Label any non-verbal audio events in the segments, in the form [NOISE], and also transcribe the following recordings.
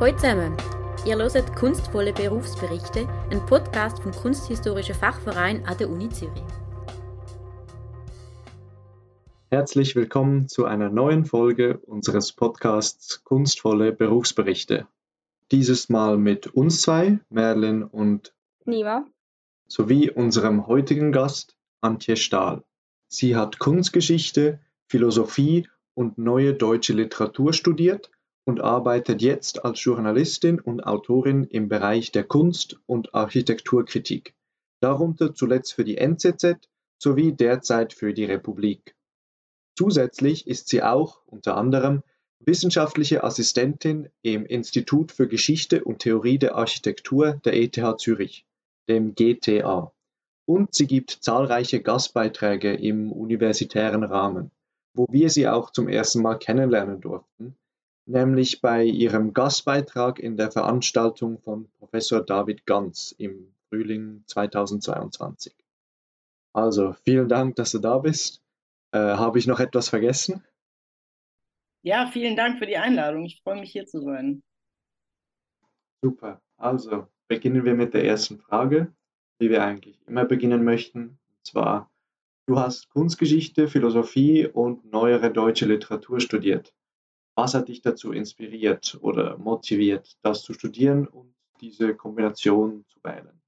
Hallo zusammen! Ihr hört Kunstvolle Berufsberichte, ein Podcast vom Kunsthistorischen Fachverein an der Uni Zürich. Herzlich willkommen zu einer neuen Folge unseres Podcasts Kunstvolle Berufsberichte. Dieses Mal mit uns zwei, Merlin und Niva, sowie unserem heutigen Gast, Antje Stahl. Sie hat Kunstgeschichte, Philosophie und neue deutsche Literatur studiert und arbeitet jetzt als Journalistin und Autorin im Bereich der Kunst- und Architekturkritik, darunter zuletzt für die NZZ sowie derzeit für die Republik. Zusätzlich ist sie auch unter anderem wissenschaftliche Assistentin im Institut für Geschichte und Theorie der Architektur der ETH Zürich, dem GTA, und sie gibt zahlreiche Gastbeiträge im universitären Rahmen, wo wir sie auch zum ersten Mal kennenlernen durften, nämlich bei ihrem Gastbeitrag in der Veranstaltung von Professor David Ganz im Frühling 2022. Also vielen Dank, dass du da bist. Äh, Habe ich noch etwas vergessen? Ja, vielen Dank für die Einladung. Ich freue mich hier zu sein. Super. Also beginnen wir mit der ersten Frage, wie wir eigentlich immer beginnen möchten. Und zwar, du hast Kunstgeschichte, Philosophie und neuere deutsche Literatur studiert. Was hat dich dazu inspiriert oder motiviert, das zu studieren und diese Kombination zu wählen?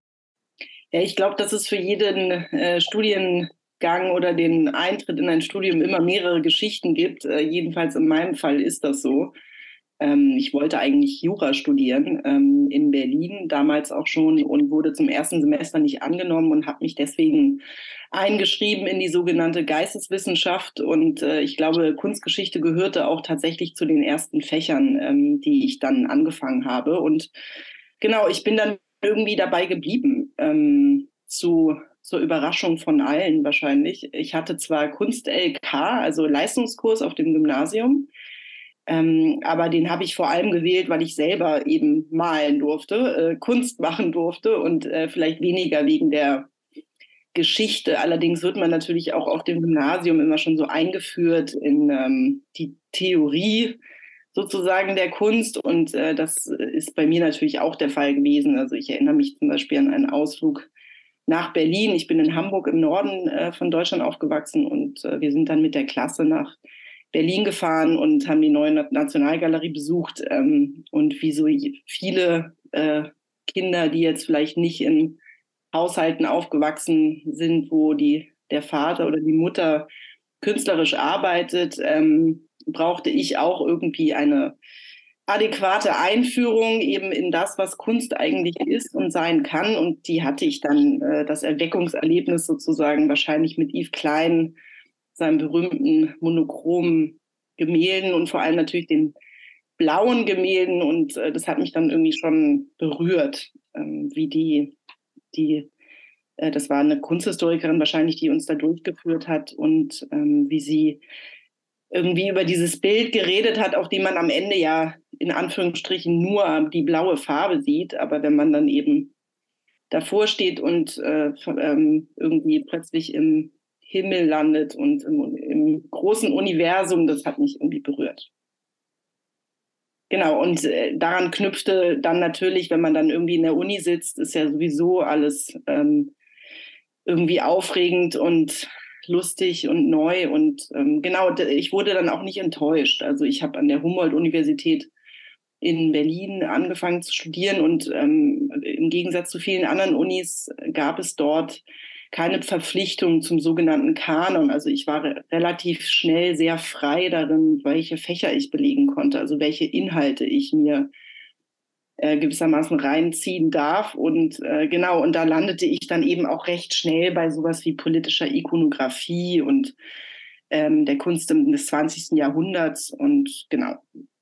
Ja, ich glaube, dass es für jeden äh, Studiengang oder den Eintritt in ein Studium immer mehrere Geschichten gibt. Äh, jedenfalls in meinem Fall ist das so. Ähm, ich wollte eigentlich Jura studieren ähm, in Berlin, damals auch schon, und wurde zum ersten Semester nicht angenommen und habe mich deswegen eingeschrieben in die sogenannte Geisteswissenschaft. Und äh, ich glaube, Kunstgeschichte gehörte auch tatsächlich zu den ersten Fächern, ähm, die ich dann angefangen habe. Und genau, ich bin dann irgendwie dabei geblieben. Ähm, zu zur Überraschung von allen wahrscheinlich. Ich hatte zwar Kunst-LK, also Leistungskurs auf dem Gymnasium, ähm, aber den habe ich vor allem gewählt, weil ich selber eben malen durfte, äh, Kunst machen durfte und äh, vielleicht weniger wegen der Geschichte. Allerdings wird man natürlich auch auf dem Gymnasium immer schon so eingeführt in ähm, die Theorie sozusagen der Kunst und äh, das ist bei mir natürlich auch der Fall gewesen. Also ich erinnere mich zum Beispiel an einen Ausflug nach Berlin. Ich bin in Hamburg im Norden äh, von Deutschland aufgewachsen und äh, wir sind dann mit der Klasse nach Berlin gefahren und haben die neue Nationalgalerie besucht. Ähm, und wie so viele äh, Kinder, die jetzt vielleicht nicht in Haushalten aufgewachsen sind, wo die, der Vater oder die Mutter künstlerisch arbeitet, ähm, brauchte ich auch irgendwie eine adäquate Einführung eben in das, was Kunst eigentlich ist und sein kann. Und die hatte ich dann, äh, das Erweckungserlebnis sozusagen wahrscheinlich mit Yves Klein seinen berühmten monochromen Gemälden und vor allem natürlich den blauen Gemälden. Und äh, das hat mich dann irgendwie schon berührt, ähm, wie die, die äh, das war eine Kunsthistorikerin wahrscheinlich, die uns da durchgeführt hat und ähm, wie sie irgendwie über dieses Bild geredet hat, auf dem man am Ende ja in Anführungsstrichen nur die blaue Farbe sieht. Aber wenn man dann eben davor steht und äh, ähm, irgendwie plötzlich im Himmel landet und im, im großen Universum, das hat mich irgendwie berührt. Genau, und äh, daran knüpfte dann natürlich, wenn man dann irgendwie in der Uni sitzt, ist ja sowieso alles ähm, irgendwie aufregend und lustig und neu. Und ähm, genau, ich wurde dann auch nicht enttäuscht. Also ich habe an der Humboldt-Universität in Berlin angefangen zu studieren und ähm, im Gegensatz zu vielen anderen Unis gab es dort keine Verpflichtung zum sogenannten Kanon. Also ich war relativ schnell sehr frei darin, welche Fächer ich belegen konnte, also welche Inhalte ich mir äh, gewissermaßen reinziehen darf. Und äh, genau, und da landete ich dann eben auch recht schnell bei sowas wie politischer Ikonografie und ähm, der Kunst des 20. Jahrhunderts. Und genau,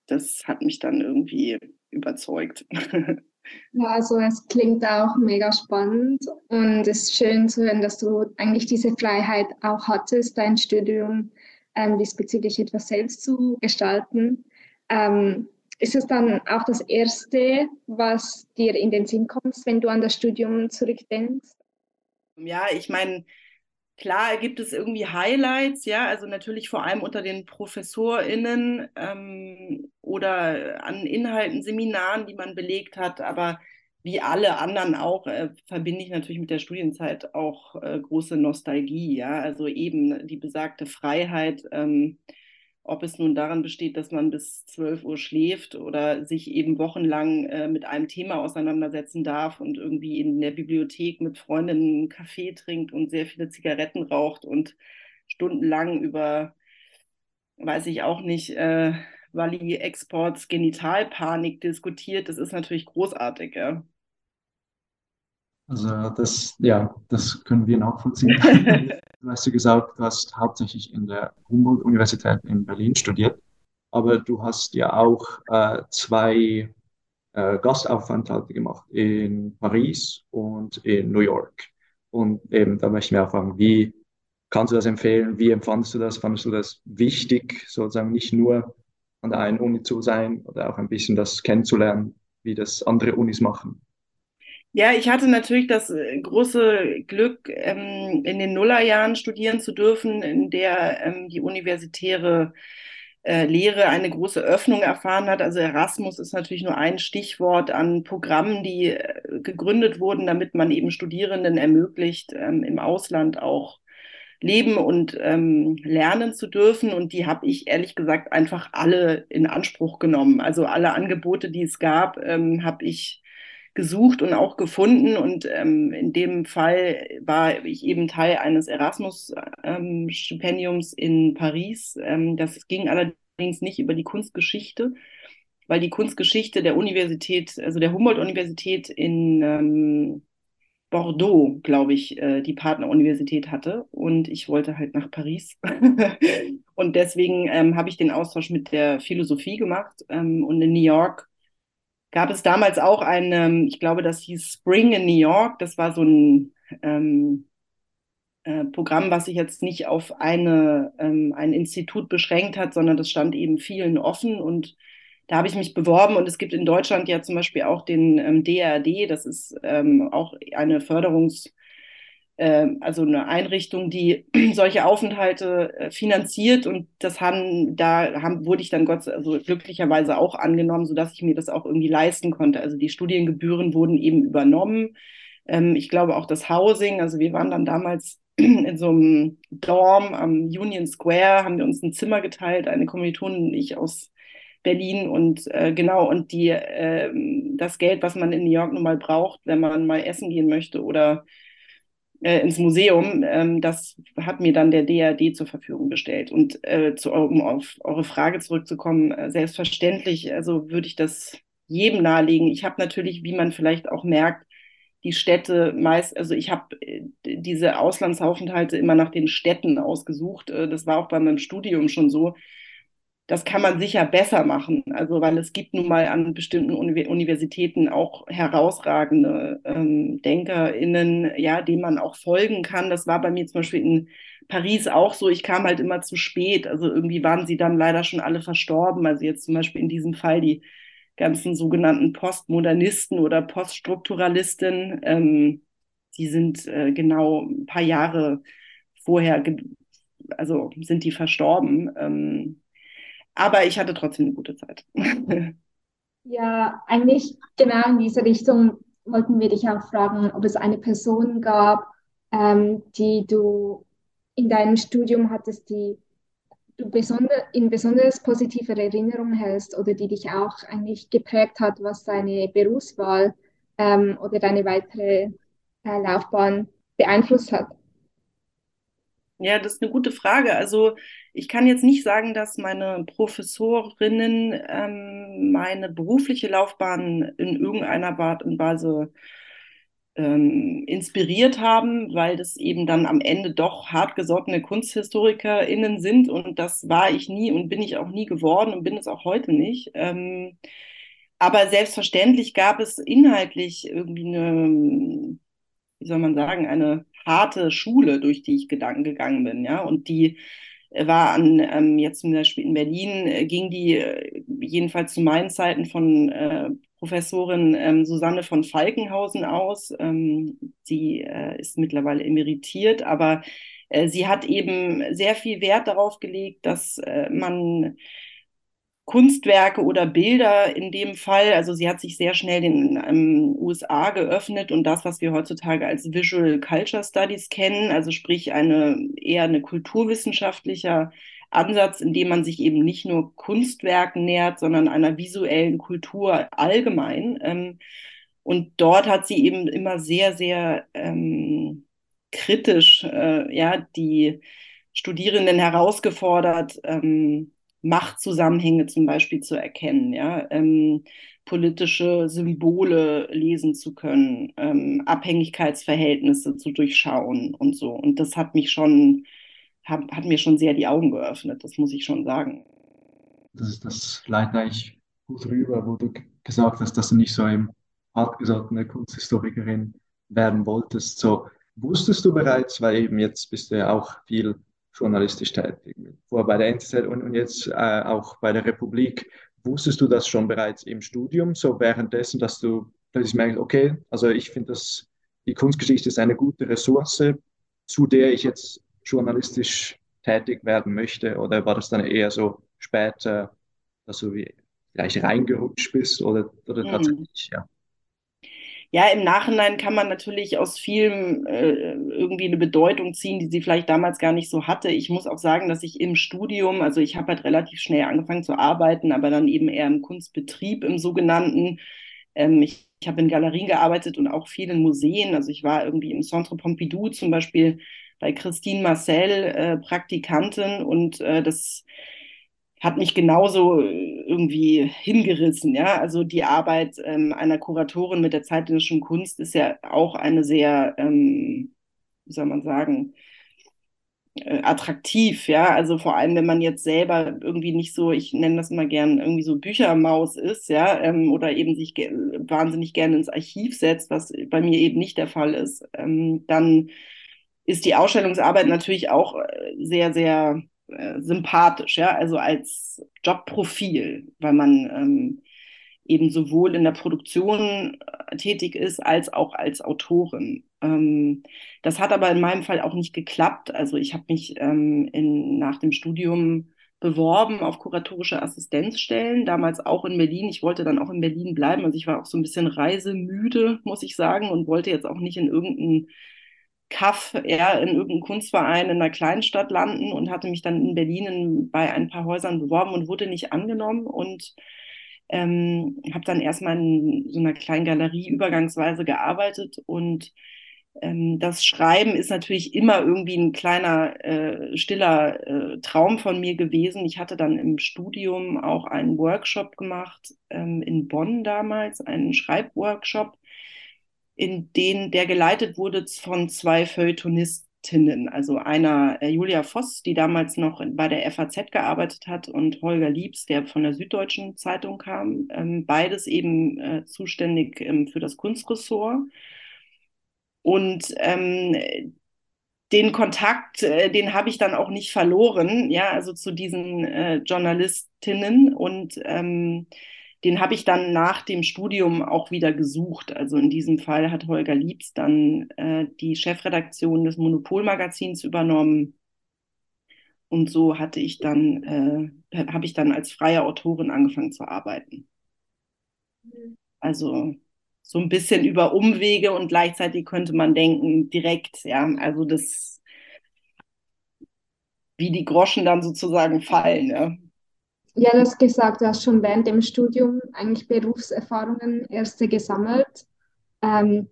das hat mich dann irgendwie überzeugt. [LAUGHS] Ja, also es klingt auch mega spannend und es ist schön zu hören, dass du eigentlich diese Freiheit auch hattest, dein Studium ähm, diesbezüglich etwas selbst zu gestalten. Ähm, ist es dann auch das Erste, was dir in den Sinn kommt, wenn du an das Studium zurückdenkst? Ja, ich meine, Klar gibt es irgendwie Highlights, ja, also natürlich vor allem unter den ProfessorInnen ähm, oder an Inhalten, Seminaren, die man belegt hat, aber wie alle anderen auch, äh, verbinde ich natürlich mit der Studienzeit auch äh, große Nostalgie, ja, also eben die besagte Freiheit, ähm, ob es nun daran besteht, dass man bis 12 Uhr schläft oder sich eben wochenlang äh, mit einem Thema auseinandersetzen darf und irgendwie in der Bibliothek mit Freundinnen Kaffee trinkt und sehr viele Zigaretten raucht und stundenlang über, weiß ich auch nicht, äh, Wally-Exports Genitalpanik diskutiert. Das ist natürlich großartig, ja. Also das, ja, das können wir nachvollziehen. [LAUGHS] du hast ja gesagt, du hast hauptsächlich in der Humboldt-Universität in Berlin studiert, aber du hast ja auch äh, zwei äh, Gastaufenthalte gemacht in Paris und in New York. Und eben, da möchte ich mir auch fragen, wie kannst du das empfehlen? Wie empfandest du das? Fandest du das wichtig, sozusagen nicht nur an der einen Uni zu sein oder auch ein bisschen das kennenzulernen, wie das andere Unis machen? Ja, ich hatte natürlich das äh, große Glück, ähm, in den Nullerjahren studieren zu dürfen, in der ähm, die universitäre äh, Lehre eine große Öffnung erfahren hat. Also Erasmus ist natürlich nur ein Stichwort an Programmen, die äh, gegründet wurden, damit man eben Studierenden ermöglicht, ähm, im Ausland auch leben und ähm, lernen zu dürfen. Und die habe ich ehrlich gesagt einfach alle in Anspruch genommen. Also alle Angebote, die es gab, ähm, habe ich gesucht und auch gefunden. Und ähm, in dem Fall war ich eben Teil eines Erasmus-Stipendiums ähm, in Paris. Ähm, das ging allerdings nicht über die Kunstgeschichte, weil die Kunstgeschichte der Universität, also der Humboldt-Universität in ähm, Bordeaux, glaube ich, äh, die Partneruniversität hatte. Und ich wollte halt nach Paris. [LAUGHS] und deswegen ähm, habe ich den Austausch mit der Philosophie gemacht. Ähm, und in New York gab es damals auch ein, ähm, ich glaube, das hieß Spring in New York. Das war so ein ähm, äh, Programm, was sich jetzt nicht auf eine, ähm, ein Institut beschränkt hat, sondern das stand eben vielen offen. Und da habe ich mich beworben. Und es gibt in Deutschland ja zum Beispiel auch den ähm, DRD, das ist ähm, auch eine Förderungs- also eine Einrichtung, die [CLEARS THROAT] solche Aufenthalte äh, finanziert und das haben, da haben, wurde ich dann Gott, also glücklicherweise auch angenommen, sodass ich mir das auch irgendwie leisten konnte. Also die Studiengebühren wurden eben übernommen. Ähm, ich glaube auch das Housing, also wir waren dann damals [CLEARS THROAT] in so einem Dorm am Union Square, haben wir uns ein Zimmer geteilt, eine Kommilitonin und ich aus Berlin und äh, genau und die äh, das Geld, was man in New York nun mal braucht, wenn man mal essen gehen möchte oder äh, ins Museum. Ähm, das hat mir dann der DRD zur Verfügung gestellt. Und äh, zu, um auf eure Frage zurückzukommen, äh, selbstverständlich, also würde ich das jedem nahelegen. Ich habe natürlich, wie man vielleicht auch merkt, die Städte meist, also ich habe äh, diese Auslandsaufenthalte immer nach den Städten ausgesucht. Äh, das war auch bei meinem Studium schon so das kann man sicher besser machen. Also, weil es gibt nun mal an bestimmten Uni Universitäten auch herausragende ähm, DenkerInnen, ja, denen man auch folgen kann. Das war bei mir zum Beispiel in Paris auch so. Ich kam halt immer zu spät. Also irgendwie waren sie dann leider schon alle verstorben. Also jetzt zum Beispiel in diesem Fall die ganzen sogenannten Postmodernisten oder Poststrukturalisten, ähm, die sind äh, genau ein paar Jahre vorher, also sind die verstorben. Ähm, aber ich hatte trotzdem eine gute Zeit. [LAUGHS] ja, eigentlich genau in diese Richtung wollten wir dich auch fragen, ob es eine Person gab, ähm, die du in deinem Studium hattest, die du besonder, in besonders positiver Erinnerung hältst oder die dich auch eigentlich geprägt hat, was deine Berufswahl ähm, oder deine weitere äh, Laufbahn beeinflusst hat? Ja, das ist eine gute Frage. Also ich kann jetzt nicht sagen, dass meine Professorinnen ähm, meine berufliche Laufbahn in irgendeiner Art und Weise ähm, inspiriert haben, weil das eben dann am Ende doch hartgesottene KunsthistorikerInnen sind und das war ich nie und bin ich auch nie geworden und bin es auch heute nicht. Ähm, aber selbstverständlich gab es inhaltlich irgendwie eine, wie soll man sagen, eine harte Schule, durch die ich gegangen bin, ja, und die war an, ähm, jetzt zum Beispiel in Berlin, äh, ging die äh, jedenfalls zu meinen Zeiten von äh, Professorin ähm, Susanne von Falkenhausen aus. Ähm, sie äh, ist mittlerweile emeritiert, aber äh, sie hat eben sehr viel Wert darauf gelegt, dass äh, man Kunstwerke oder Bilder in dem Fall, also sie hat sich sehr schnell den ähm, USA geöffnet und das, was wir heutzutage als Visual Culture Studies kennen, also sprich eine eher eine kulturwissenschaftlicher Ansatz, in dem man sich eben nicht nur Kunstwerken nähert, sondern einer visuellen Kultur allgemein. Ähm, und dort hat sie eben immer sehr, sehr ähm, kritisch äh, ja, die Studierenden herausgefordert, ähm, Machtzusammenhänge zum Beispiel zu erkennen, ja, ähm, politische Symbole lesen zu können, ähm, Abhängigkeitsverhältnisse zu durchschauen und so. Und das hat mich schon, hat, hat mir schon sehr die Augen geöffnet, das muss ich schon sagen. Das ist das leitet eigentlich gut rüber, wo du gesagt hast, dass du nicht so im hartgesottene Kunsthistorikerin werden wolltest. So wusstest du bereits, weil eben jetzt bist du ja auch viel journalistisch tätig. Vorher bei der NZZ und, und jetzt äh, auch bei der Republik. Wusstest du das schon bereits im Studium, so währenddessen, dass du plötzlich merkst, okay, also ich finde, dass die Kunstgeschichte ist eine gute Ressource, zu der ich jetzt journalistisch tätig werden möchte? Oder war das dann eher so später, dass du wie vielleicht reingerutscht bist oder, oder mhm. tatsächlich, ja? Ja, im Nachhinein kann man natürlich aus vielem äh, irgendwie eine Bedeutung ziehen, die sie vielleicht damals gar nicht so hatte. Ich muss auch sagen, dass ich im Studium, also ich habe halt relativ schnell angefangen zu arbeiten, aber dann eben eher im Kunstbetrieb, im sogenannten. Ähm, ich ich habe in Galerien gearbeitet und auch viel in Museen. Also ich war irgendwie im Centre Pompidou zum Beispiel bei Christine Marcel äh, Praktikantin und äh, das hat mich genauso äh, irgendwie hingerissen. Ja, also die Arbeit ähm, einer Kuratorin mit der zeitgenössischen Kunst ist ja auch eine sehr, ähm, wie soll man sagen, äh, attraktiv. Ja, also vor allem, wenn man jetzt selber irgendwie nicht so, ich nenne das mal gern, irgendwie so Büchermaus ist, ja, ähm, oder eben sich ge wahnsinnig gerne ins Archiv setzt, was bei mir eben nicht der Fall ist, ähm, dann ist die Ausstellungsarbeit natürlich auch äh, sehr, sehr äh, sympathisch, ja, also als Jobprofil, weil man ähm, eben sowohl in der Produktion äh, tätig ist als auch als Autorin. Ähm, das hat aber in meinem Fall auch nicht geklappt. Also ich habe mich ähm, in, nach dem Studium beworben auf kuratorische Assistenzstellen, damals auch in Berlin. Ich wollte dann auch in Berlin bleiben. Also ich war auch so ein bisschen reisemüde, muss ich sagen, und wollte jetzt auch nicht in irgendein Kaff eher in irgendeinem Kunstverein in einer Kleinstadt landen und hatte mich dann in Berlin in, bei ein paar Häusern beworben und wurde nicht angenommen und ähm, habe dann erstmal in so einer kleinen Galerie übergangsweise gearbeitet und ähm, das Schreiben ist natürlich immer irgendwie ein kleiner äh, stiller äh, Traum von mir gewesen. Ich hatte dann im Studium auch einen Workshop gemacht ähm, in Bonn damals, einen Schreibworkshop in denen der geleitet wurde von zwei Feuilletonistinnen, also einer äh, Julia Voss, die damals noch bei der FAZ gearbeitet hat, und Holger Liebs, der von der Süddeutschen Zeitung kam, ähm, beides eben äh, zuständig ähm, für das Kunstressort. Und ähm, den Kontakt, äh, den habe ich dann auch nicht verloren, ja, also zu diesen äh, Journalistinnen. Und ähm, den habe ich dann nach dem Studium auch wieder gesucht. Also in diesem Fall hat Holger Liebs dann äh, die Chefredaktion des Monopolmagazins übernommen. Und so hatte ich dann, äh, habe ich dann als freie Autorin angefangen zu arbeiten. Also so ein bisschen über Umwege und gleichzeitig könnte man denken, direkt, ja, also das, wie die Groschen dann sozusagen fallen, ja. Ja, du hast gesagt, du hast schon während dem Studium eigentlich Berufserfahrungen erste gesammelt ähm,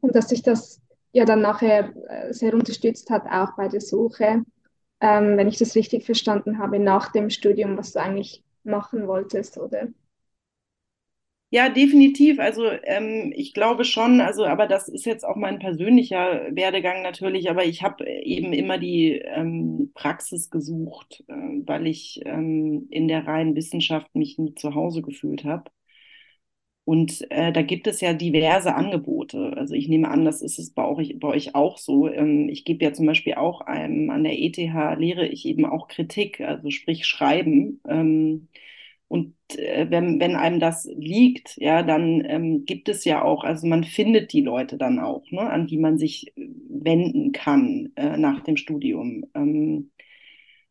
und dass sich das ja dann nachher äh, sehr unterstützt hat, auch bei der Suche, ähm, wenn ich das richtig verstanden habe, nach dem Studium, was du eigentlich machen wolltest, oder? Ja, definitiv. Also ähm, ich glaube schon, also aber das ist jetzt auch mein persönlicher Werdegang natürlich, aber ich habe eben immer die ähm, Praxis gesucht, äh, weil ich ähm, in der reinen Wissenschaft mich nie zu Hause gefühlt habe. Und äh, da gibt es ja diverse Angebote. Also ich nehme an, das ist es bei euch, bei euch auch so. Ähm, ich gebe ja zum Beispiel auch einem, an der ETH lehre ich eben auch Kritik, also sprich Schreiben. Und äh, wenn, wenn einem das liegt, ja, dann ähm, gibt es ja auch, also man findet die Leute dann auch, ne, an die man sich wenden kann äh, nach dem Studium. Ähm,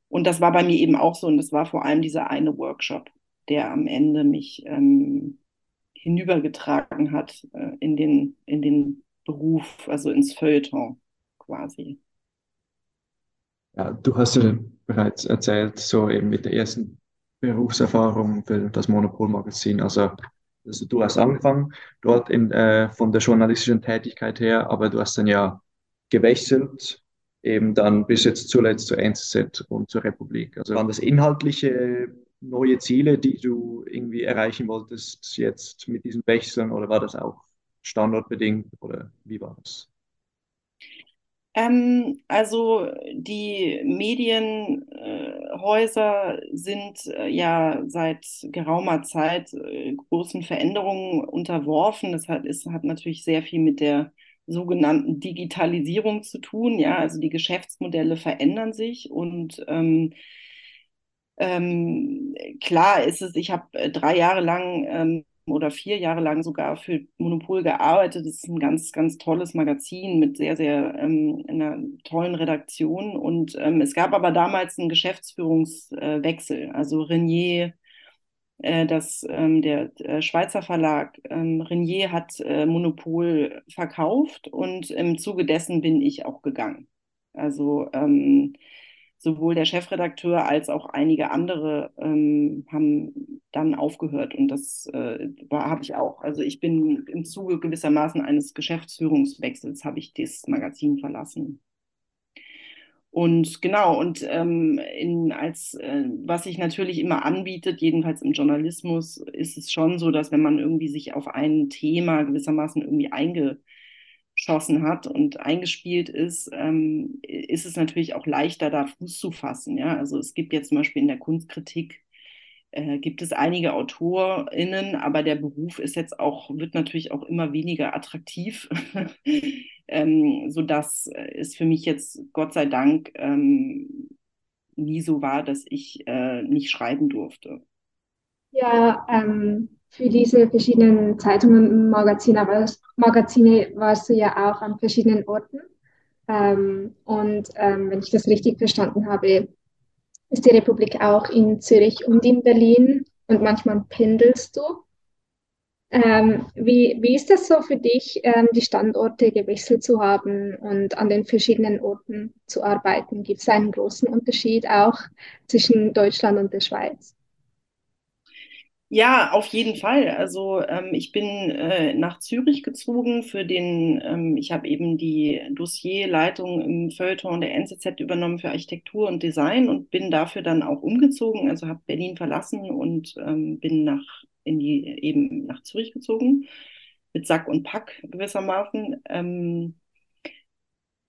und das war bei mir eben auch so und das war vor allem dieser eine Workshop, der am Ende mich ähm, hinübergetragen hat äh, in, den, in den Beruf, also ins Feuilleton quasi. Ja, du hast ja bereits erzählt, so eben mit der ersten Berufserfahrung für das Monopolmagazin. Also, also du hast angefangen dort in, äh, von der journalistischen Tätigkeit her, aber du hast dann ja gewechselt, eben dann bis jetzt zuletzt zur NZZ und zur Republik. Also waren das inhaltliche neue Ziele, die du irgendwie erreichen wolltest jetzt mit diesen Wechseln oder war das auch standortbedingt oder wie war das? Ähm, also die Medienhäuser äh, sind äh, ja seit geraumer Zeit äh, großen Veränderungen unterworfen. Das hat, ist, hat natürlich sehr viel mit der sogenannten Digitalisierung zu tun. Ja, also die Geschäftsmodelle verändern sich und ähm, ähm, klar ist es, ich habe äh, drei Jahre lang ähm, oder vier Jahre lang sogar für Monopol gearbeitet. Das ist ein ganz, ganz tolles Magazin mit sehr, sehr ähm, einer tollen Redaktion. Und ähm, es gab aber damals einen Geschäftsführungswechsel. also Renier, äh, das, ähm, der, der, Schweizer Verlag ähm, Renier hat äh, Monopol verkauft und im Zuge dessen bin ich auch gegangen. Also ähm, sowohl der Chefredakteur als auch einige andere ähm, haben dann aufgehört und das äh, habe ich auch. Also ich bin im Zuge gewissermaßen eines Geschäftsführungswechsels habe ich das Magazin verlassen. Und genau, und ähm, in, als äh, was sich natürlich immer anbietet, jedenfalls im Journalismus, ist es schon so, dass wenn man irgendwie sich auf ein Thema gewissermaßen irgendwie einge geschossen hat und eingespielt ist, ähm, ist es natürlich auch leichter, da Fuß zu fassen. Ja? Also es gibt jetzt zum Beispiel in der Kunstkritik äh, gibt es einige AutorInnen, aber der Beruf ist jetzt auch, wird natürlich auch immer weniger attraktiv, [LAUGHS] ähm, sodass es für mich jetzt Gott sei Dank ähm, nie so war, dass ich äh, nicht schreiben durfte. Ja, ähm, für diese verschiedenen Zeitungen und Magazine, aber Magazine warst du ja auch an verschiedenen Orten. Ähm, und ähm, wenn ich das richtig verstanden habe, ist die Republik auch in Zürich und in Berlin und manchmal pendelst du. Ähm, wie, wie ist das so für dich, ähm, die Standorte gewechselt zu haben und an den verschiedenen Orten zu arbeiten? Gibt es einen großen Unterschied auch zwischen Deutschland und der Schweiz? Ja, auf jeden Fall. Also ähm, ich bin äh, nach Zürich gezogen für den, ähm, ich habe eben die Dossierleitung im Feuilleton der NZZ übernommen für Architektur und Design und bin dafür dann auch umgezogen, also habe Berlin verlassen und ähm, bin nach in die eben nach Zürich gezogen mit Sack und Pack gewissermaßen. Ähm,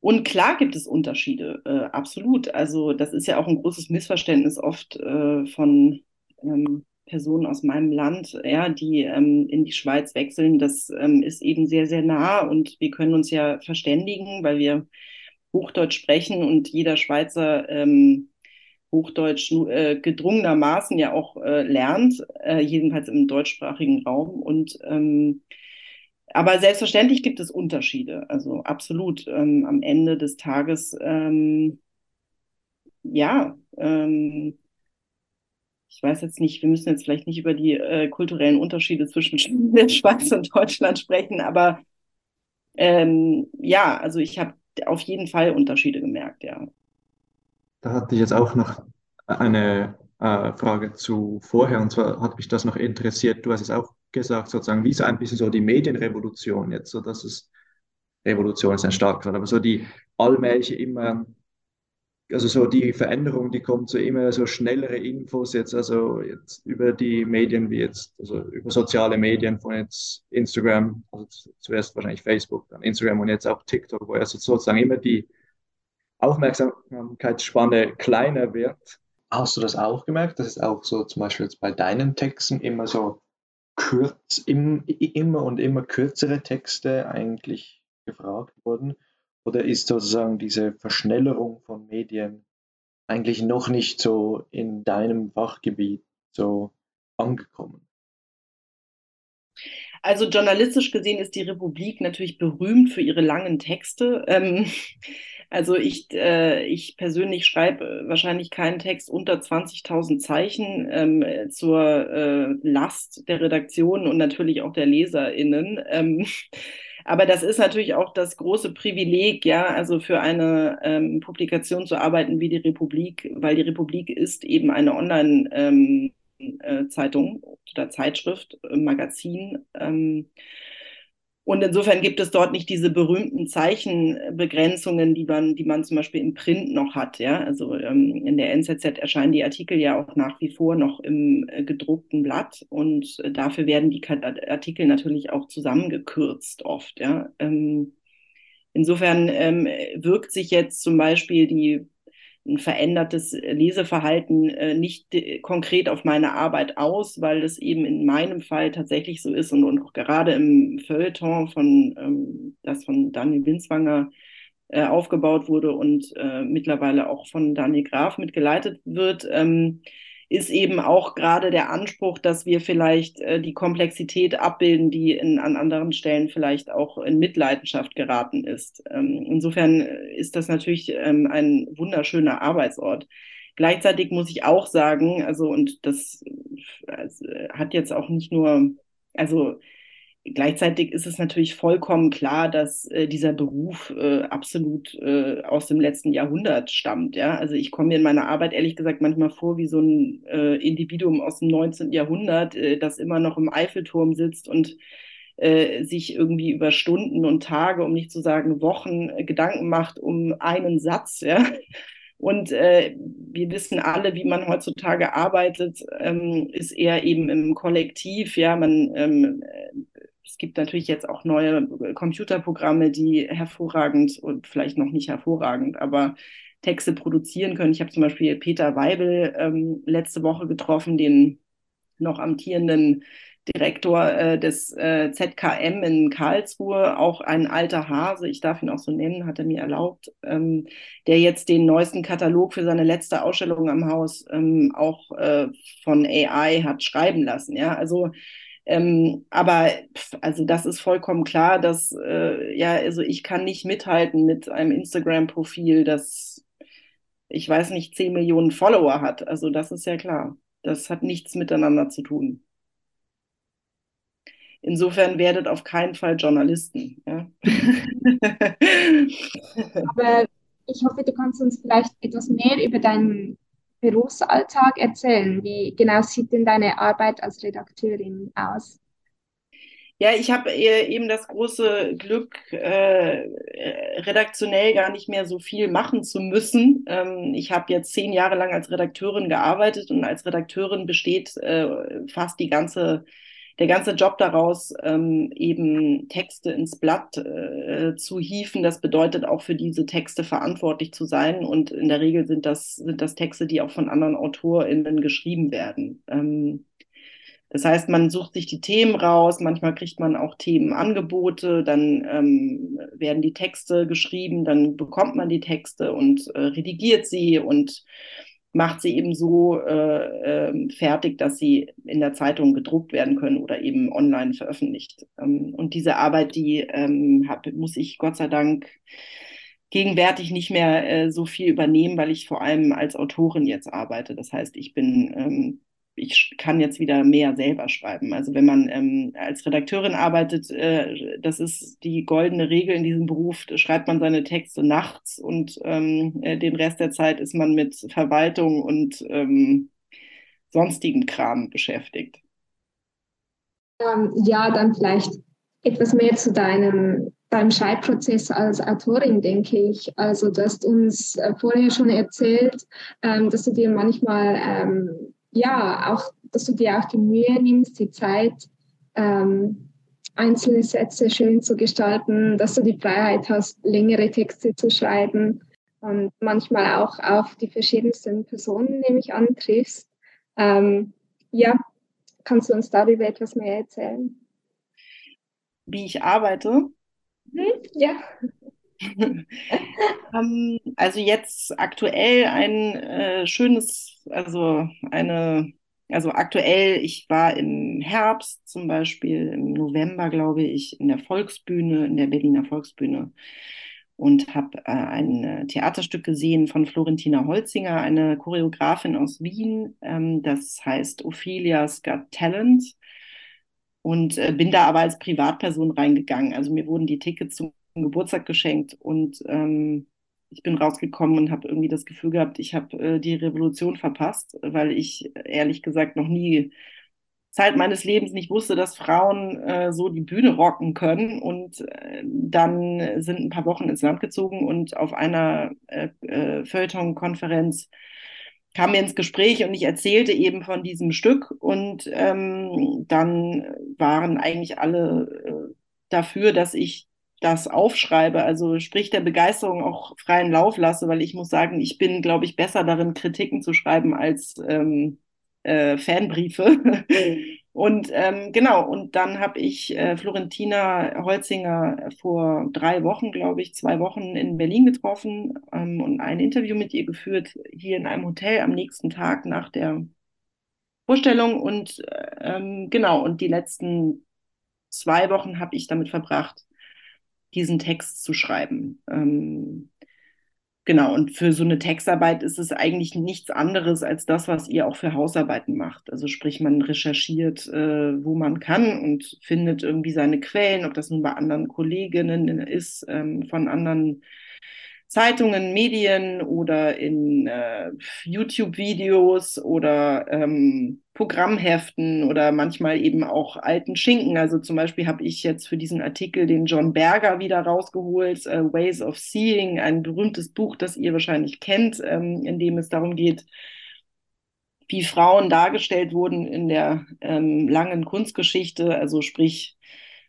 und klar gibt es Unterschiede, äh, absolut. Also das ist ja auch ein großes Missverständnis oft äh, von ähm, Personen aus meinem Land, ja, die ähm, in die Schweiz wechseln, das ähm, ist eben sehr, sehr nah und wir können uns ja verständigen, weil wir Hochdeutsch sprechen und jeder Schweizer ähm, Hochdeutsch äh, gedrungenermaßen ja auch äh, lernt, äh, jedenfalls im deutschsprachigen Raum. Und ähm, aber selbstverständlich gibt es Unterschiede. Also absolut. Ähm, am Ende des Tages, ähm, ja, ich weiß jetzt nicht, wir müssen jetzt vielleicht nicht über die äh, kulturellen Unterschiede zwischen [LAUGHS] Schweiz und Deutschland sprechen, aber ähm, ja, also ich habe auf jeden Fall Unterschiede gemerkt, ja. Da hatte ich jetzt auch noch eine äh, Frage zu vorher, und zwar hat mich das noch interessiert. Du hast es auch gesagt, sozusagen, wie ist ein bisschen so die Medienrevolution jetzt, so dass es Revolution ist ein starkes Wort, aber so die allmähliche immer also so die Veränderung, die kommt so immer so schnellere Infos jetzt, also jetzt über die Medien wie jetzt, also über soziale Medien von jetzt Instagram, also zuerst wahrscheinlich Facebook, dann Instagram und jetzt auch TikTok, wo also sozusagen immer die Aufmerksamkeitsspanne kleiner wird. Hast du das auch gemerkt, dass es auch so zum Beispiel jetzt bei deinen Texten immer so kurz, im, immer und immer kürzere Texte eigentlich gefragt wurden? Oder ist sozusagen diese Verschnellerung von Medien eigentlich noch nicht so in deinem Fachgebiet so angekommen? also journalistisch gesehen ist die Republik natürlich berühmt für ihre langen Texte. Ähm, [LAUGHS] also ich, äh, ich persönlich schreibe wahrscheinlich keinen Text unter 20.000 Zeichen ähm, zur äh, Last der Redaktion und natürlich auch der LeserInnen. Ähm, aber das ist natürlich auch das große Privileg, ja, also für eine ähm, Publikation zu arbeiten wie die Republik, weil die Republik ist eben eine Online- ähm, äh, Zeitung oder Zeitschrift, äh, Magazin. Ähm, und insofern gibt es dort nicht diese berühmten Zeichenbegrenzungen, die man, die man zum Beispiel im Print noch hat. Ja? Also ähm, in der NZZ erscheinen die Artikel ja auch nach wie vor noch im äh, gedruckten Blatt und äh, dafür werden die Artikel natürlich auch zusammengekürzt oft. Ja? Ähm, insofern ähm, wirkt sich jetzt zum Beispiel die ein verändertes Leseverhalten äh, nicht konkret auf meine Arbeit aus, weil es eben in meinem Fall tatsächlich so ist und, und auch gerade im Feuilleton von ähm, das von Daniel Winswanger äh, aufgebaut wurde und äh, mittlerweile auch von Daniel Graf mitgeleitet wird. Ähm, ist eben auch gerade der Anspruch, dass wir vielleicht äh, die Komplexität abbilden, die in, an anderen Stellen vielleicht auch in Mitleidenschaft geraten ist. Ähm, insofern ist das natürlich ähm, ein wunderschöner Arbeitsort. Gleichzeitig muss ich auch sagen, also und das also, hat jetzt auch nicht nur, also Gleichzeitig ist es natürlich vollkommen klar, dass äh, dieser Beruf äh, absolut äh, aus dem letzten Jahrhundert stammt. Ja? Also ich komme mir in meiner Arbeit ehrlich gesagt manchmal vor wie so ein äh, Individuum aus dem 19. Jahrhundert, äh, das immer noch im Eiffelturm sitzt und äh, sich irgendwie über Stunden und Tage, um nicht zu sagen Wochen, Gedanken macht um einen Satz. Ja? Und äh, wir wissen alle, wie man heutzutage arbeitet, ähm, ist eher eben im Kollektiv. Ja, man ähm, es gibt natürlich jetzt auch neue äh, Computerprogramme, die hervorragend und vielleicht noch nicht hervorragend, aber Texte produzieren können. Ich habe zum Beispiel Peter Weibel ähm, letzte Woche getroffen, den noch amtierenden Direktor äh, des äh, ZKM in Karlsruhe, auch ein alter Hase, ich darf ihn auch so nennen, hat er mir erlaubt, ähm, der jetzt den neuesten Katalog für seine letzte Ausstellung am Haus ähm, auch äh, von AI hat schreiben lassen. Ja, also ähm, aber also das ist vollkommen klar, dass äh, ja, also ich kann nicht mithalten mit einem Instagram-Profil, das ich weiß nicht, 10 Millionen Follower hat. Also das ist ja klar. Das hat nichts miteinander zu tun. Insofern werdet auf keinen Fall Journalisten. Ja. [LAUGHS] Aber ich hoffe, du kannst uns vielleicht etwas mehr über deinen Berufsalltag erzählen? Wie genau sieht denn deine Arbeit als Redakteurin aus? Ja, ich habe eben das große Glück, äh, redaktionell gar nicht mehr so viel machen zu müssen. Ähm, ich habe jetzt zehn Jahre lang als Redakteurin gearbeitet und als Redakteurin besteht äh, fast die ganze der ganze Job daraus, ähm, eben Texte ins Blatt äh, zu hieven, das bedeutet auch für diese Texte verantwortlich zu sein. Und in der Regel sind das, sind das Texte, die auch von anderen AutorInnen geschrieben werden. Ähm, das heißt, man sucht sich die Themen raus, manchmal kriegt man auch Themenangebote, dann ähm, werden die Texte geschrieben, dann bekommt man die Texte und äh, redigiert sie und macht sie eben so äh, äh, fertig, dass sie in der Zeitung gedruckt werden können oder eben online veröffentlicht. Ähm, und diese Arbeit, die ähm, hab, muss ich Gott sei Dank gegenwärtig nicht mehr äh, so viel übernehmen, weil ich vor allem als Autorin jetzt arbeite. Das heißt, ich bin ähm, ich kann jetzt wieder mehr selber schreiben. Also wenn man ähm, als Redakteurin arbeitet, äh, das ist die goldene Regel in diesem Beruf, schreibt man seine Texte nachts und ähm, äh, den Rest der Zeit ist man mit Verwaltung und ähm, sonstigen Kram beschäftigt. Ähm, ja, dann vielleicht etwas mehr zu deinem beim Schreibprozess als Autorin, denke ich. Also du hast uns äh, vorher schon erzählt, ähm, dass du dir manchmal ähm, ja, auch, dass du dir auch die Mühe nimmst, die Zeit, ähm, einzelne Sätze schön zu gestalten, dass du die Freiheit hast, längere Texte zu schreiben und manchmal auch auf die verschiedensten Personen, nehme ich an, triffst. Ähm, ja, kannst du uns darüber etwas mehr erzählen? Wie ich arbeite? Hm, ja. Um, [LAUGHS] also jetzt aktuell ein äh, schönes, also eine also aktuell, ich war im Herbst zum Beispiel, im November, glaube ich, in der Volksbühne, in der Berliner Volksbühne und habe äh, ein Theaterstück gesehen von Florentina Holzinger, eine Choreografin aus Wien. Ähm, das heißt Ophelia's Got Talent. Und äh, bin da aber als Privatperson reingegangen. Also mir wurden die Tickets zum Geburtstag geschenkt und ähm, ich bin rausgekommen und habe irgendwie das Gefühl gehabt, ich habe äh, die Revolution verpasst, weil ich ehrlich gesagt noch nie Zeit meines Lebens nicht wusste, dass Frauen äh, so die Bühne rocken können. Und äh, dann sind ein paar Wochen ins Land gezogen und auf einer äh, äh, Feuilleton-Konferenz kam mir ins Gespräch und ich erzählte eben von diesem Stück und ähm, dann waren eigentlich alle äh, dafür, dass ich das aufschreibe, also sprich der Begeisterung auch freien Lauf lasse, weil ich muss sagen, ich bin, glaube ich, besser darin, Kritiken zu schreiben als ähm, äh, Fanbriefe. [LAUGHS] und ähm, genau, und dann habe ich äh, Florentina Holzinger vor drei Wochen, glaube ich, zwei Wochen in Berlin getroffen ähm, und ein Interview mit ihr geführt, hier in einem Hotel am nächsten Tag nach der Vorstellung. Und ähm, genau, und die letzten zwei Wochen habe ich damit verbracht, diesen Text zu schreiben. Ähm, genau, und für so eine Textarbeit ist es eigentlich nichts anderes als das, was ihr auch für Hausarbeiten macht. Also sprich, man recherchiert, äh, wo man kann und findet irgendwie seine Quellen, ob das nun bei anderen Kolleginnen ist, ähm, von anderen Zeitungen, Medien oder in äh, YouTube-Videos oder ähm, Programmheften oder manchmal eben auch alten Schinken. Also zum Beispiel habe ich jetzt für diesen Artikel den John Berger wieder rausgeholt, äh, Ways of Seeing, ein berühmtes Buch, das ihr wahrscheinlich kennt, ähm, in dem es darum geht, wie Frauen dargestellt wurden in der ähm, langen Kunstgeschichte, also sprich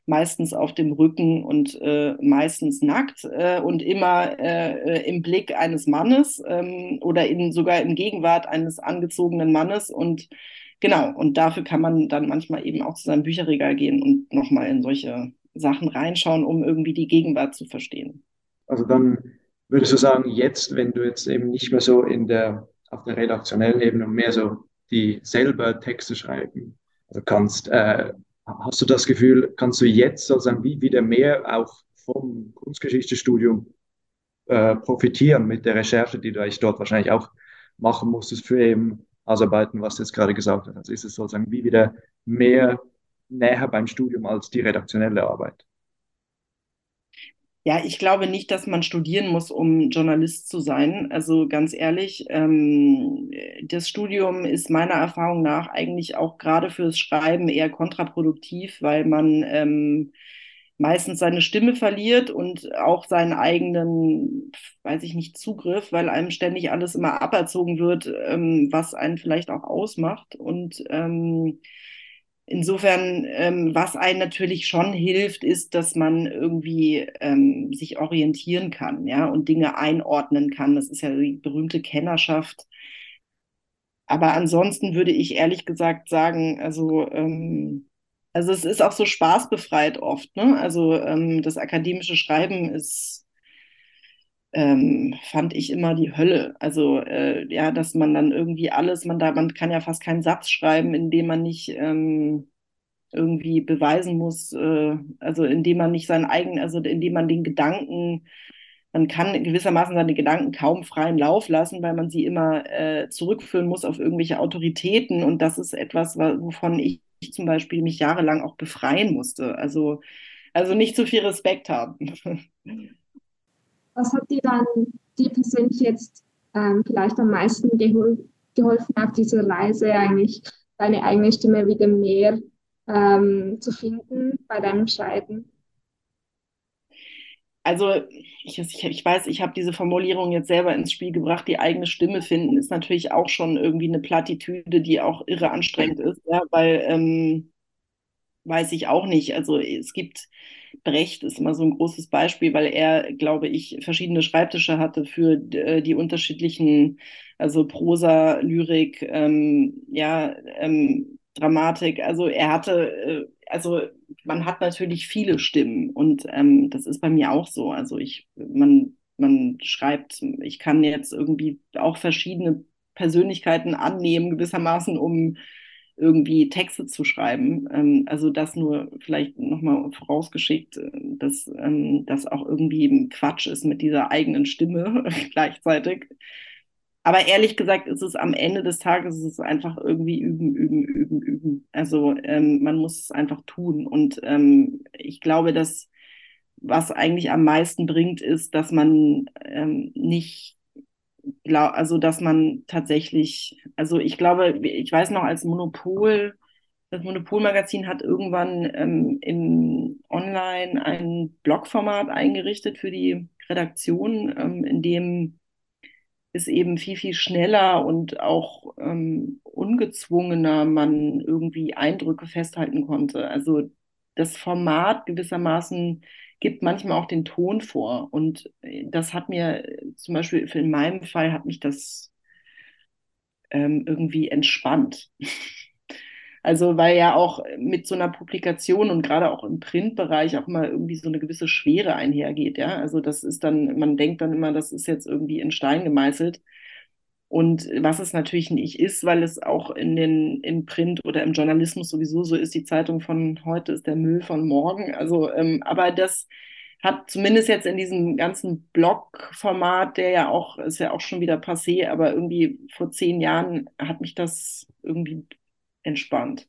meistens auf dem Rücken und äh, meistens nackt äh, und immer äh, im Blick eines Mannes ähm, oder in, sogar in Gegenwart eines angezogenen Mannes. Und genau, und dafür kann man dann manchmal eben auch zu seinem Bücherregal gehen und nochmal in solche Sachen reinschauen, um irgendwie die Gegenwart zu verstehen. Also dann würdest du sagen, jetzt, wenn du jetzt eben nicht mehr so in der, auf der redaktionellen Ebene mehr so die selber Texte schreiben, also kannst, äh, Hast du das Gefühl, kannst du jetzt sozusagen wieder mehr auch vom Kunstgeschichtestudium äh, profitieren mit der Recherche, die du eigentlich dort wahrscheinlich auch machen musstest für eben Ausarbeiten, was du jetzt gerade gesagt hast? Also ist es sozusagen wie wieder mehr näher beim Studium als die redaktionelle Arbeit? Ja, ich glaube nicht, dass man studieren muss, um Journalist zu sein. Also ganz ehrlich, ähm, das Studium ist meiner Erfahrung nach eigentlich auch gerade fürs Schreiben eher kontraproduktiv, weil man ähm, meistens seine Stimme verliert und auch seinen eigenen, weiß ich nicht, Zugriff, weil einem ständig alles immer aberzogen wird, ähm, was einen vielleicht auch ausmacht. Und ähm, Insofern, ähm, was einem natürlich schon hilft, ist, dass man irgendwie ähm, sich orientieren kann, ja, und Dinge einordnen kann. Das ist ja die berühmte Kennerschaft. Aber ansonsten würde ich ehrlich gesagt sagen, also, ähm, also es ist auch so spaßbefreit oft, ne? Also ähm, das akademische Schreiben ist ähm, fand ich immer die Hölle. Also äh, ja, dass man dann irgendwie alles, man da, man kann ja fast keinen Satz schreiben, in dem man nicht ähm, irgendwie beweisen muss, äh, also indem man nicht seinen eigenen, also indem man den Gedanken, man kann gewissermaßen seine Gedanken kaum freien Lauf lassen, weil man sie immer äh, zurückführen muss auf irgendwelche Autoritäten. Und das ist etwas, wovon ich zum Beispiel mich jahrelang auch befreien musste. Also, also nicht zu viel Respekt haben. [LAUGHS] Was hat dir dann dir persönlich jetzt ähm, vielleicht am meisten gehol geholfen auf dieser Reise, eigentlich deine eigene Stimme wieder mehr ähm, zu finden bei deinem Schreiben? Also ich, ich, weiß, ich habe diese Formulierung jetzt selber ins Spiel gebracht. Die eigene Stimme finden ist natürlich auch schon irgendwie eine Plattitüde, die auch irre anstrengend ist, ja, weil ähm, weiß ich auch nicht. Also es gibt Brecht ist immer so ein großes Beispiel, weil er, glaube ich, verschiedene Schreibtische hatte für äh, die unterschiedlichen, also Prosa, Lyrik, ähm, ja, ähm, Dramatik. Also er hatte, äh, also man hat natürlich viele Stimmen und ähm, das ist bei mir auch so. Also ich, man, man schreibt, ich kann jetzt irgendwie auch verschiedene Persönlichkeiten annehmen, gewissermaßen, um irgendwie Texte zu schreiben. Ähm, also das nur vielleicht nochmal vorausgeschickt, äh, dass ähm, das auch irgendwie Quatsch ist mit dieser eigenen Stimme [LAUGHS] gleichzeitig. Aber ehrlich gesagt ist es am Ende des Tages ist es einfach irgendwie üben, üben, üben, üben. Also ähm, man muss es einfach tun. Und ähm, ich glaube, dass was eigentlich am meisten bringt, ist, dass man ähm, nicht glaub, also dass man tatsächlich, also ich glaube, ich weiß noch, als Monopol, das Monopol-Magazin hat irgendwann ähm, im Online ein Blogformat eingerichtet für die Redaktion, ähm, in dem es eben viel, viel schneller und auch ähm, ungezwungener man irgendwie Eindrücke festhalten konnte. Also das Format gewissermaßen gibt manchmal auch den Ton vor. Und äh, das hat mir zum Beispiel in meinem Fall hat mich das ähm, irgendwie entspannt. [LAUGHS] Also weil ja auch mit so einer Publikation und gerade auch im Printbereich auch mal irgendwie so eine gewisse Schwere einhergeht, ja. Also das ist dann, man denkt dann immer, das ist jetzt irgendwie in Stein gemeißelt. Und was es natürlich nicht ist, weil es auch in den, im Print oder im Journalismus sowieso so ist, die Zeitung von heute ist der Müll von morgen. Also, ähm, aber das hat zumindest jetzt in diesem ganzen Blog-Format, der ja auch, ist ja auch schon wieder passé, aber irgendwie vor zehn Jahren hat mich das irgendwie entspannt.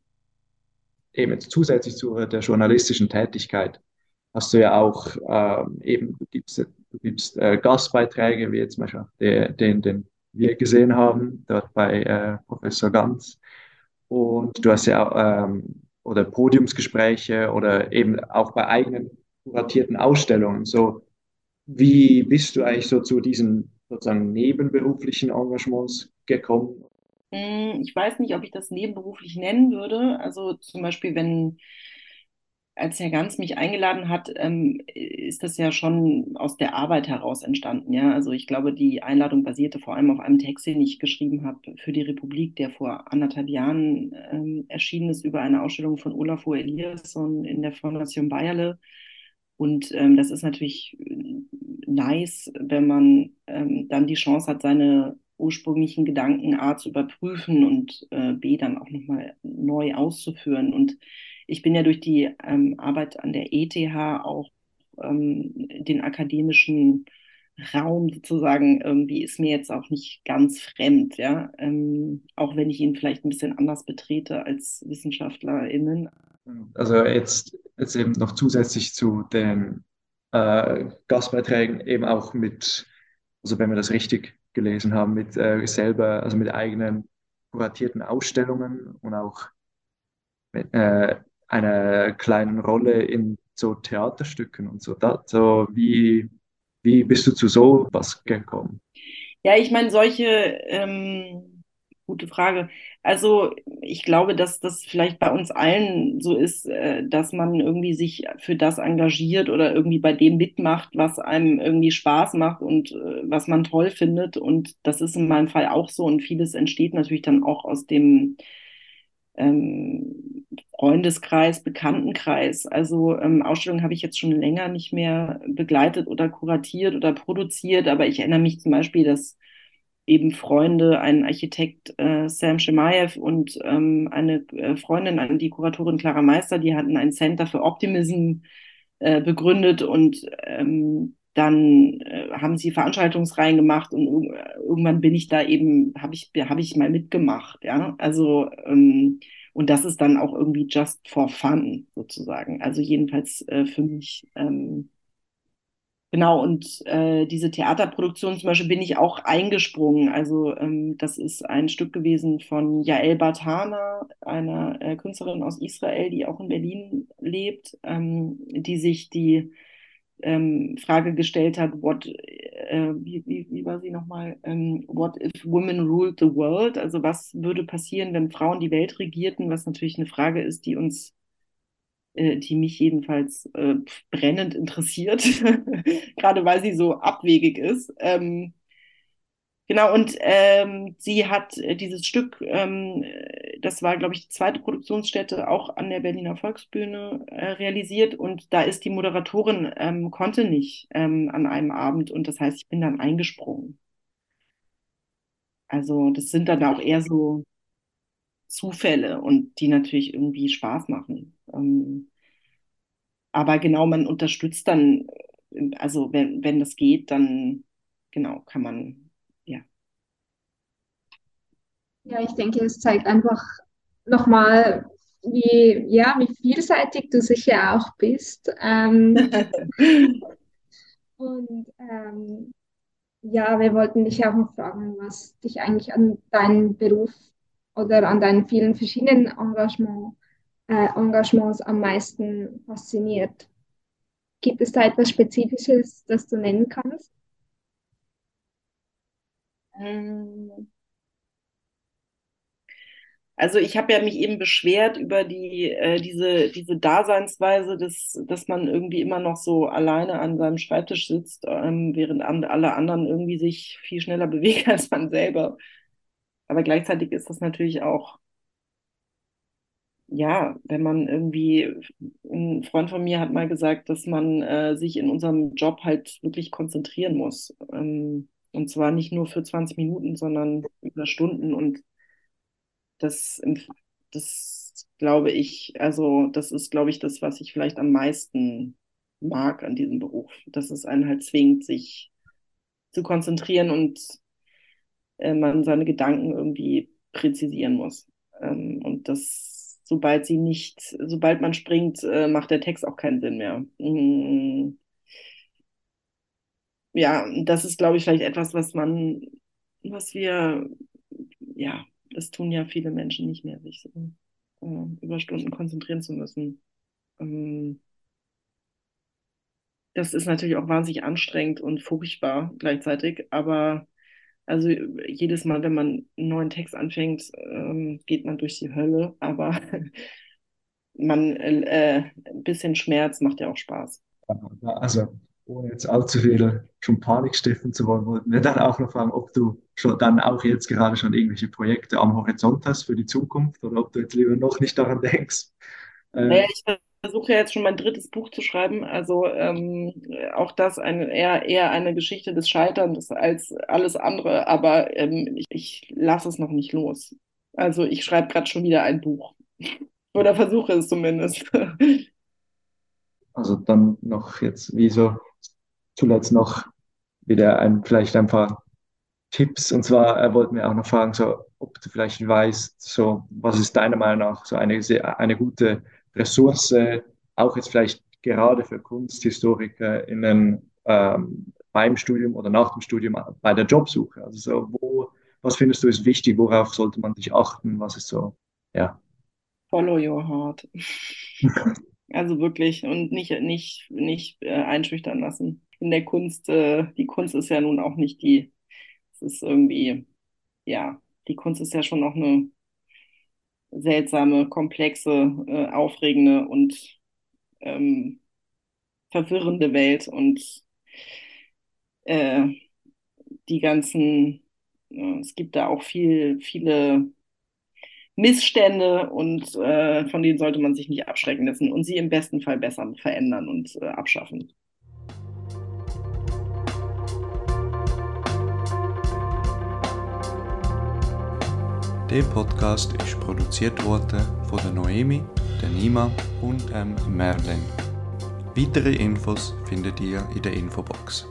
Eben jetzt zusätzlich zu der journalistischen Tätigkeit hast du ja auch ähm, eben, du gibst, du gibst äh, Gastbeiträge, wie jetzt zum Beispiel den, den, den wir gesehen haben, dort bei äh, Professor Ganz. Und du hast ja ähm, oder Podiumsgespräche oder eben auch bei eigenen kuratierten Ausstellungen. So, wie bist du eigentlich so zu diesen sozusagen nebenberuflichen Engagements gekommen? Hm, ich weiß nicht, ob ich das nebenberuflich nennen würde. Also zum Beispiel, wenn als Herr Ganz mich eingeladen hat, ähm, ist das ja schon aus der Arbeit heraus entstanden. Ja, also ich glaube, die Einladung basierte vor allem auf einem Text, den ich geschrieben habe für die Republik, der vor anderthalb Jahren ähm, erschienen ist über eine Ausstellung von Olafur Eliasson in der Fondation Bayerle. Und ähm, das ist natürlich nice, wenn man ähm, dann die Chance hat, seine ursprünglichen Gedanken A zu überprüfen und äh, B dann auch nochmal neu auszuführen. Und ich bin ja durch die ähm, Arbeit an der ETH auch ähm, den akademischen Raum sozusagen irgendwie ist mir jetzt auch nicht ganz fremd, ja, ähm, auch wenn ich ihn vielleicht ein bisschen anders betrete als WissenschaftlerInnen. Also jetzt, jetzt eben noch zusätzlich zu den äh, Gastbeiträgen eben auch mit, also wenn wir das richtig gelesen haben, mit äh, selber, also mit eigenen kuratierten Ausstellungen und auch mit, äh, einer kleinen Rolle in so Theaterstücken und so. Da, so wie, wie bist du zu so was gekommen? Ja, ich meine, solche, ähm, gute Frage. Also ich glaube, dass das vielleicht bei uns allen so ist, äh, dass man irgendwie sich für das engagiert oder irgendwie bei dem mitmacht, was einem irgendwie Spaß macht und äh, was man toll findet. Und das ist in meinem Fall auch so. Und vieles entsteht natürlich dann auch aus dem ähm, Freundeskreis, Bekanntenkreis. Also ähm, Ausstellungen habe ich jetzt schon länger nicht mehr begleitet oder kuratiert oder produziert, aber ich erinnere mich zum Beispiel, dass eben Freunde, ein Architekt äh, Sam Shemaev und ähm, eine äh, Freundin, die Kuratorin Clara Meister, die hatten ein Center für Optimism äh, begründet und ähm, dann äh, haben sie Veranstaltungsreihen gemacht und irgendwann bin ich da eben, habe ich, hab ich mal mitgemacht, ja. Also ähm, und das ist dann auch irgendwie just for fun sozusagen. Also jedenfalls äh, für mich. Ähm, genau, und äh, diese Theaterproduktion zum Beispiel bin ich auch eingesprungen. Also ähm, das ist ein Stück gewesen von Jael Bartana, einer äh, Künstlerin aus Israel, die auch in Berlin lebt, ähm, die sich die ähm, Frage gestellt hat, what, äh, wie, wie, wie war sie nochmal, ähm, what if women ruled the world? Also was würde passieren, wenn Frauen die Welt regierten, was natürlich eine Frage ist, die uns, äh, die mich jedenfalls äh, brennend interessiert, [LAUGHS] gerade weil sie so abwegig ist. Ähm, Genau, und ähm, sie hat äh, dieses Stück, ähm, das war, glaube ich, die zweite Produktionsstätte, auch an der Berliner Volksbühne äh, realisiert. Und da ist die Moderatorin, ähm, konnte nicht ähm, an einem Abend. Und das heißt, ich bin dann eingesprungen. Also das sind dann auch eher so Zufälle und die natürlich irgendwie Spaß machen. Ähm, aber genau, man unterstützt dann, also wenn, wenn das geht, dann genau kann man, ja. Ja, ich denke, es zeigt einfach nochmal, wie, ja, wie vielseitig du sicher auch bist. Ähm, [LAUGHS] und ähm, ja, wir wollten dich auch noch fragen, was dich eigentlich an deinem Beruf oder an deinen vielen verschiedenen Engagement, äh, Engagements am meisten fasziniert. Gibt es da etwas Spezifisches, das du nennen kannst? Ähm, also ich habe ja mich eben beschwert über die, äh, diese, diese Daseinsweise, dass, dass man irgendwie immer noch so alleine an seinem Schreibtisch sitzt, ähm, während an, alle anderen irgendwie sich viel schneller [LAUGHS] bewegen als man selber. Aber gleichzeitig ist das natürlich auch, ja, wenn man irgendwie, ein Freund von mir hat mal gesagt, dass man äh, sich in unserem Job halt wirklich konzentrieren muss. Ähm, und zwar nicht nur für 20 Minuten, sondern über Stunden und das, das glaube ich, also das ist, glaube ich, das, was ich vielleicht am meisten mag an diesem Beruf, dass es einen halt zwingt, sich zu konzentrieren und äh, man seine Gedanken irgendwie präzisieren muss. Ähm, und das, sobald sie nicht, sobald man springt, äh, macht der Text auch keinen Sinn mehr. Mhm. Ja, das ist, glaube ich, vielleicht etwas, was man, was wir, ja, das tun ja viele Menschen nicht mehr, sich so äh, über Stunden konzentrieren zu müssen. Ähm, das ist natürlich auch wahnsinnig anstrengend und furchtbar gleichzeitig, aber also jedes Mal, wenn man einen neuen Text anfängt, ähm, geht man durch die Hölle, aber [LAUGHS] man äh, ein bisschen Schmerz macht ja auch Spaß. Also ohne jetzt allzu viel schon Panik stiften zu wollen, wollten wir dann auch noch fragen, ob du schon dann auch jetzt gerade schon irgendwelche Projekte am Horizont hast für die Zukunft oder ob du jetzt lieber noch nicht daran denkst. Äh, naja, ich versuche ja jetzt schon mein drittes Buch zu schreiben, also ähm, auch das eine, eher, eher eine Geschichte des Scheiterns als alles andere, aber ähm, ich, ich lasse es noch nicht los. Also ich schreibe gerade schon wieder ein Buch. [LAUGHS] Oder versuche es zumindest. [LAUGHS] Also dann noch jetzt, wie so zuletzt noch wieder ein, vielleicht ein paar Tipps. Und zwar äh, wollten wir auch noch fragen, so, ob du vielleicht weißt, so, was ist deiner Meinung nach so eine, eine gute Ressource, auch jetzt vielleicht gerade für KunsthistorikerInnen ähm, beim Studium oder nach dem Studium bei der Jobsuche? Also so, wo, was findest du ist wichtig, worauf sollte man sich achten? Was ist so, ja. Follow your heart. [LAUGHS] also wirklich und nicht, nicht, nicht äh, einschüchtern lassen in der Kunst, äh, die Kunst ist ja nun auch nicht die, es ist irgendwie, ja, die Kunst ist ja schon auch eine seltsame, komplexe, äh, aufregende und ähm, verwirrende Welt und äh, die ganzen, äh, es gibt da auch viel, viele Missstände und äh, von denen sollte man sich nicht abschrecken lassen und sie im besten Fall besser verändern und äh, abschaffen. Der Podcast ist produziert worden von der Noemi, der Nima und ähm, Merlin. Weitere Infos findet ihr in der Infobox.